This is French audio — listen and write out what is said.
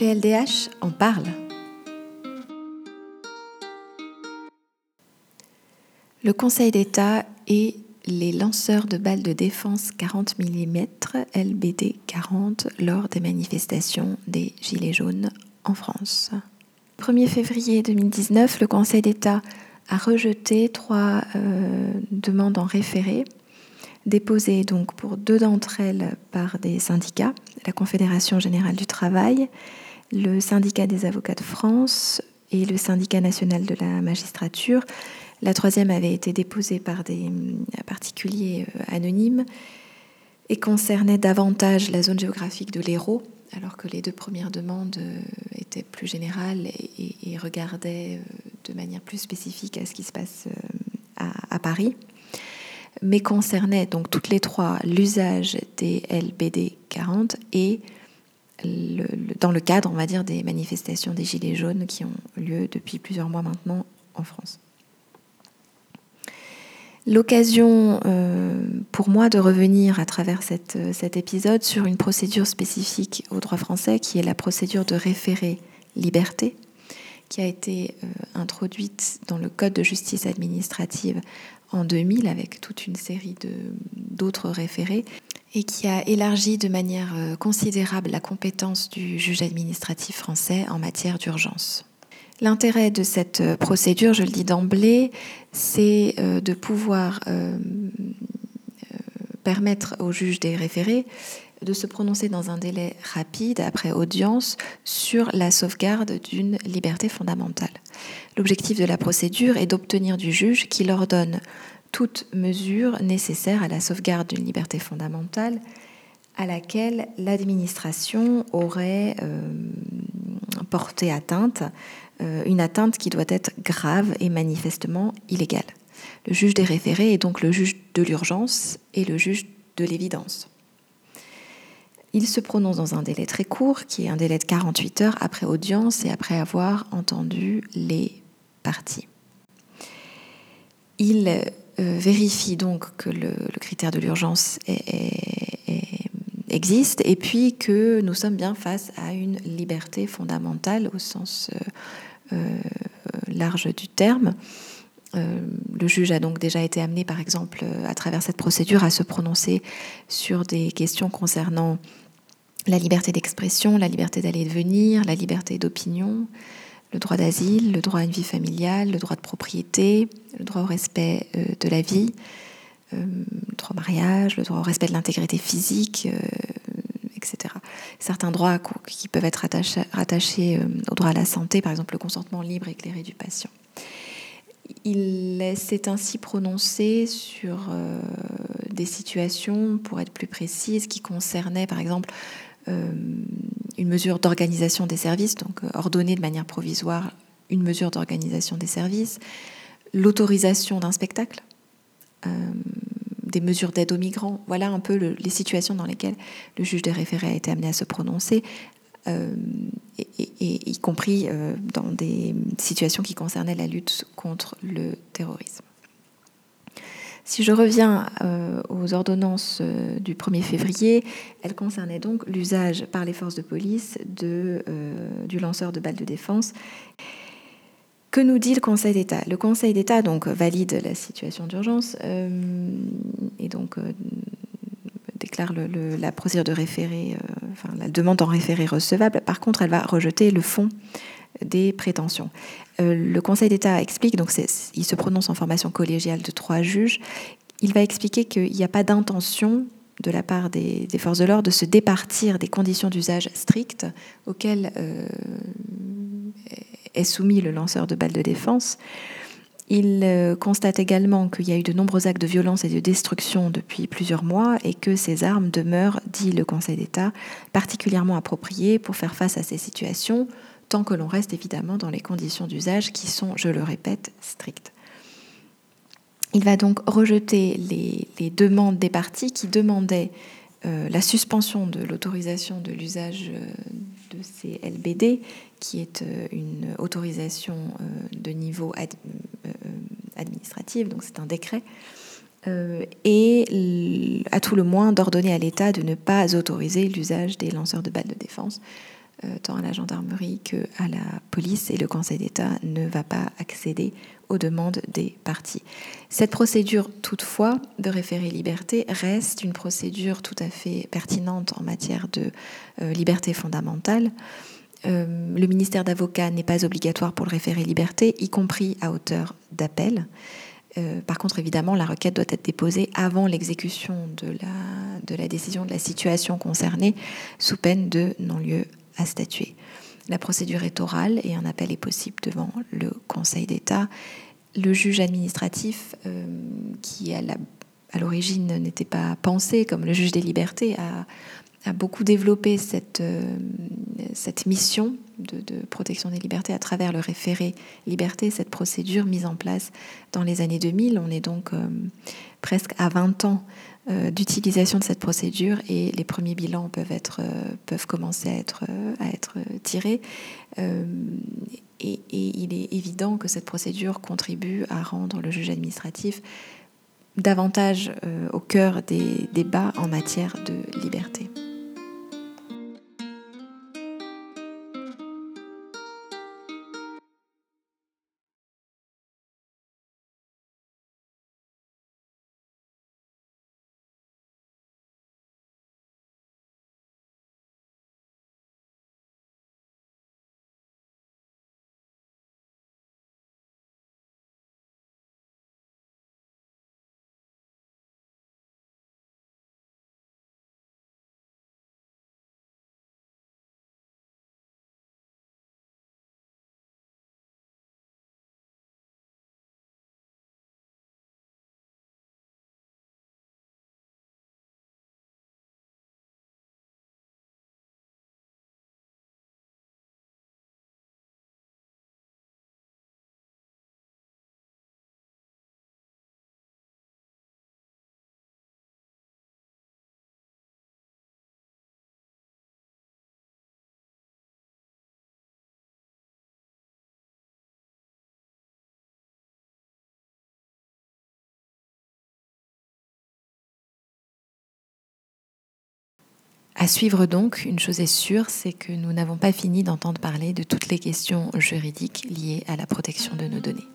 PLDH en parle. Le Conseil d'État et les lanceurs de balles de défense 40 mm LBD 40 lors des manifestations des Gilets jaunes en France. Le 1er février 2019, le Conseil d'État a rejeté trois euh, demandes en référé, déposées donc pour deux d'entre elles par des syndicats, la Confédération générale du travail, le syndicat des avocats de France et le syndicat national de la magistrature. La troisième avait été déposée par des euh, particuliers euh, anonymes et concernait davantage la zone géographique de l'Hérault, alors que les deux premières demandes étaient plus générales et, regardaient de manière plus spécifique à ce qui se passe euh, à, Paris, mais concernait donc toutes les trois l'usage des LBD 40 et dans le cadre, on va dire, des manifestations des Gilets jaunes qui ont lieu depuis plusieurs mois maintenant en France. L'occasion euh, pour moi de revenir à travers cette, cet épisode sur une procédure spécifique au droit français qui est la procédure de référé liberté, qui a été euh, introduite dans le Code de justice administrative en 2000 avec toute une série d'autres référés et qui a élargi de manière euh, considérable la compétence du juge administratif français en matière d'urgence. L'intérêt de cette euh, procédure, je le dis d'emblée, c'est de pouvoir permettre au juge des référés de se prononcer dans un délai rapide après audience sur la sauvegarde d'une liberté fondamentale. L'objectif de la procédure est d'obtenir du juge qu'il ordonne toute mesure nécessaire à la sauvegarde d'une liberté fondamentale à laquelle l'administration aurait euh, porté atteinte, euh, une atteinte qui doit être grave et manifestement illégale. Le juge des référés est donc le juge de l'urgence et le juge de l'évidence. Il se prononce dans un délai très court, qui est un délai de 48 heures après audience et après avoir entendu les parties. Il euh, vérifie donc que le, critère de l'urgence existe et puis que nous sommes bien face à une liberté fondamentale au sens euh, euh, large du terme. Le juge a donc déjà été amené, par exemple, à travers cette procédure, à se prononcer sur des questions concernant la liberté d'expression, la liberté d'aller et de venir, la liberté d'opinion, le droit d'asile, le droit à une vie familiale, le droit de propriété, le droit au respect euh, de la vie, euh, le droit au mariage, le droit au respect de l'intégrité physique, euh, etc. Certains droits qui peuvent être rattachés, au droit à la santé, par exemple le consentement libre et éclairé du patient. Il s'est ainsi prononcé sur des situations, pour être plus précise, qui concernaient par exemple euh, une mesure d'organisation des services, donc euh, ordonner de manière provisoire une mesure d'organisation des services, l'autorisation d'un spectacle, euh, des mesures d'aide aux migrants. Voilà un peu les situations dans lesquelles le juge des référés a été amené à se prononcer, y compris dans des situations qui concernaient la lutte contre le terrorisme. Si je reviens euh, aux ordonnances euh, du 1er février, elles concernaient donc l'usage par les forces de police de, euh, du lanceur de balles de défense. Que nous dit le Conseil d'État? Le Conseil d'État donc valide la situation d'urgence et donc déclare la procédure de référé, enfin la demande en référé recevable. Par contre, elle va rejeter le fond des prétentions. Euh, le Conseil d'État explique, donc il se prononce en formation collégiale de trois juges, il va expliquer qu'il n'y a pas d'intention de la part des, forces de l'ordre de se départir des conditions d'usage strictes auxquelles euh, est soumis le lanceur de balles de défense. Il euh, constate également qu'il y a eu de nombreux actes de violence et de destruction depuis plusieurs mois et que ces armes demeurent, dit le Conseil d'État, particulièrement appropriées pour faire face à ces situations, tant que l'on reste évidemment dans les conditions d'usage qui sont, je le répète, strictes. Il va donc rejeter les, demandes des parties qui demandaient euh, la suspension de l'autorisation de l'usage euh, de ces LBD, qui est une autorisation de niveau administratif, donc c'est un décret, et à tout le moins d'ordonner à l'État de ne pas autoriser l'usage des lanceurs de balles de défense tant à la gendarmerie qu'à la police et le Conseil d'État ne va pas accéder aux demandes des parties. Cette procédure, toutefois, de référé liberté reste une procédure tout à fait pertinente en matière de liberté fondamentale. Le ministère d'avocat n'est pas obligatoire pour le référé liberté, y compris à hauteur d'appel. Euh, par contre, évidemment, la requête doit être déposée avant l'exécution de la, de la décision de la situation concernée, sous peine de non-lieu à statuer. La procédure est orale et un appel est possible devant le Conseil d'État. Le juge administratif, euh, qui à l'origine n'était pas pensé comme le juge des libertés, a, a beaucoup développé cette, euh, cette mission de, protection des libertés à travers le référé liberté, cette procédure mise en place dans les années 2000. On est donc euh, presque à 20 ans euh, d'utilisation de cette procédure et les premiers bilans peuvent, être, peuvent commencer à être, à être tirés. Et, et, il est évident que cette procédure contribue à rendre le juge administratif davantage au cœur des débats en matière de liberté. À suivre donc, une chose est sûre, c'est que nous n'avons pas fini d'entendre parler de toutes les questions juridiques liées à la protection de nos données.